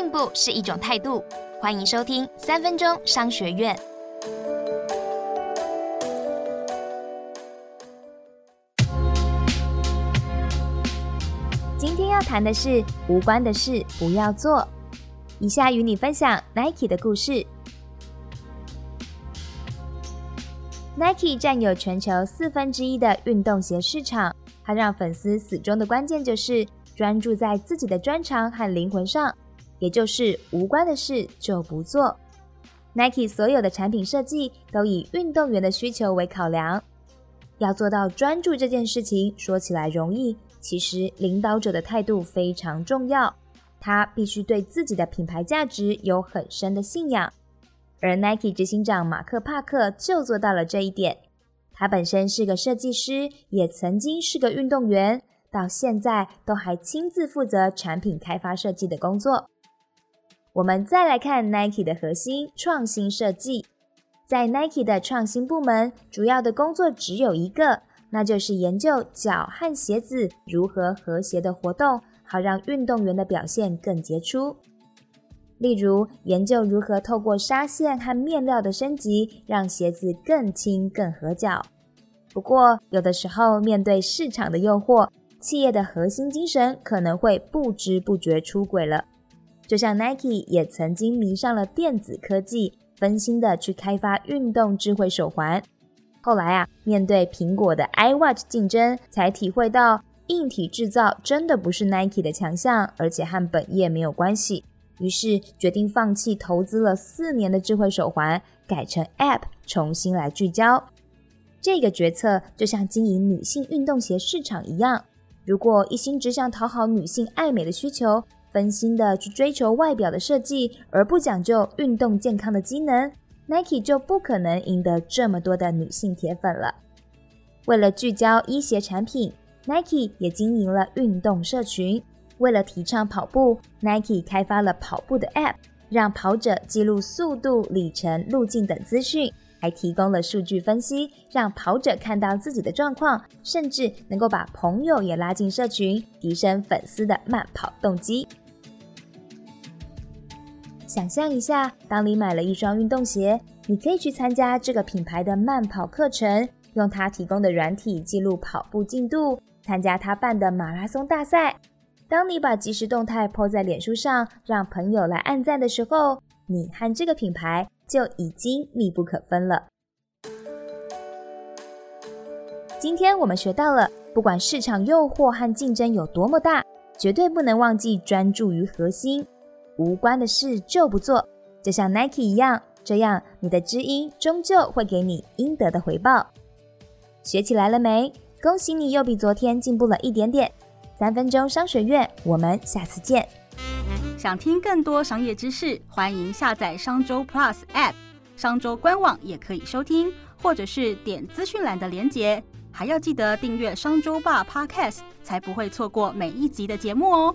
进步是一种态度。欢迎收听三分钟商学院。今天要谈的是无关的事不要做。以下与你分享 Nike 的故事。Nike 占有全球四分之一的运动鞋市场，它让粉丝死忠的关键就是专注在自己的专长和灵魂上，也就是无关的事就不做。Nike 所有的产品设计都以运动员的需求为考量，要做到专注这件事情，说起来容易。其实，领导者的态度非常重要。他必须对自己的品牌价值有很深的信仰，而 Nike 执行长马克·帕克就做到了这一点。他本身是个设计师，也曾经是个运动员，到现在都还亲自负责产品开发设计的工作。我们再来看 Nike 的核心创新设计，在 Nike 的创新部门，主要的工作只有一个。那就是研究脚和鞋子如何和谐的活动，好让运动员的表现更杰出。例如，研究如何透过纱线和面料的升级，让鞋子更轻更合脚。不过，有的时候面对市场的诱惑，企业的核心精神可能会不知不觉出轨了。就像 Nike 也曾经迷上了电子科技，分心的去开发运动智慧手环。后来啊，面对苹果的 iWatch 竞争，才体会到硬体制造真的不是 Nike 的强项，而且和本业没有关系。于是决定放弃投资了四年的智慧手环，改成 App，重新来聚焦。这个决策就像经营女性运动鞋市场一样，如果一心只想讨好女性爱美的需求，分心的去追求外表的设计，而不讲究运动健康的机能。Nike 就不可能赢得这么多的女性铁粉了。为了聚焦医鞋产品，Nike 也经营了运动社群。为了提倡跑步，Nike 开发了跑步的 App，让跑者记录速度、里程、路径等资讯，还提供了数据分析，让跑者看到自己的状况，甚至能够把朋友也拉进社群，提升粉丝的慢跑动机。想象一下，当你买了一双运动鞋，你可以去参加这个品牌的慢跑课程，用它提供的软体记录跑步进度，参加他办的马拉松大赛。当你把即时动态 po 在脸书上，让朋友来按赞的时候，你和这个品牌就已经密不可分了。今天我们学到了，不管市场诱惑和竞争有多么大，绝对不能忘记专注于核心。无关的事就不做，就像 Nike 一样，这样你的知音终究会给你应得的回报。学起来了没？恭喜你又比昨天进步了一点点。三分钟商学院，我们下次见。想听更多商业知识，欢迎下载商周 Plus App，商周官网也可以收听，或者是点资讯栏的连结。还要记得订阅商周吧 Podcast，才不会错过每一集的节目哦。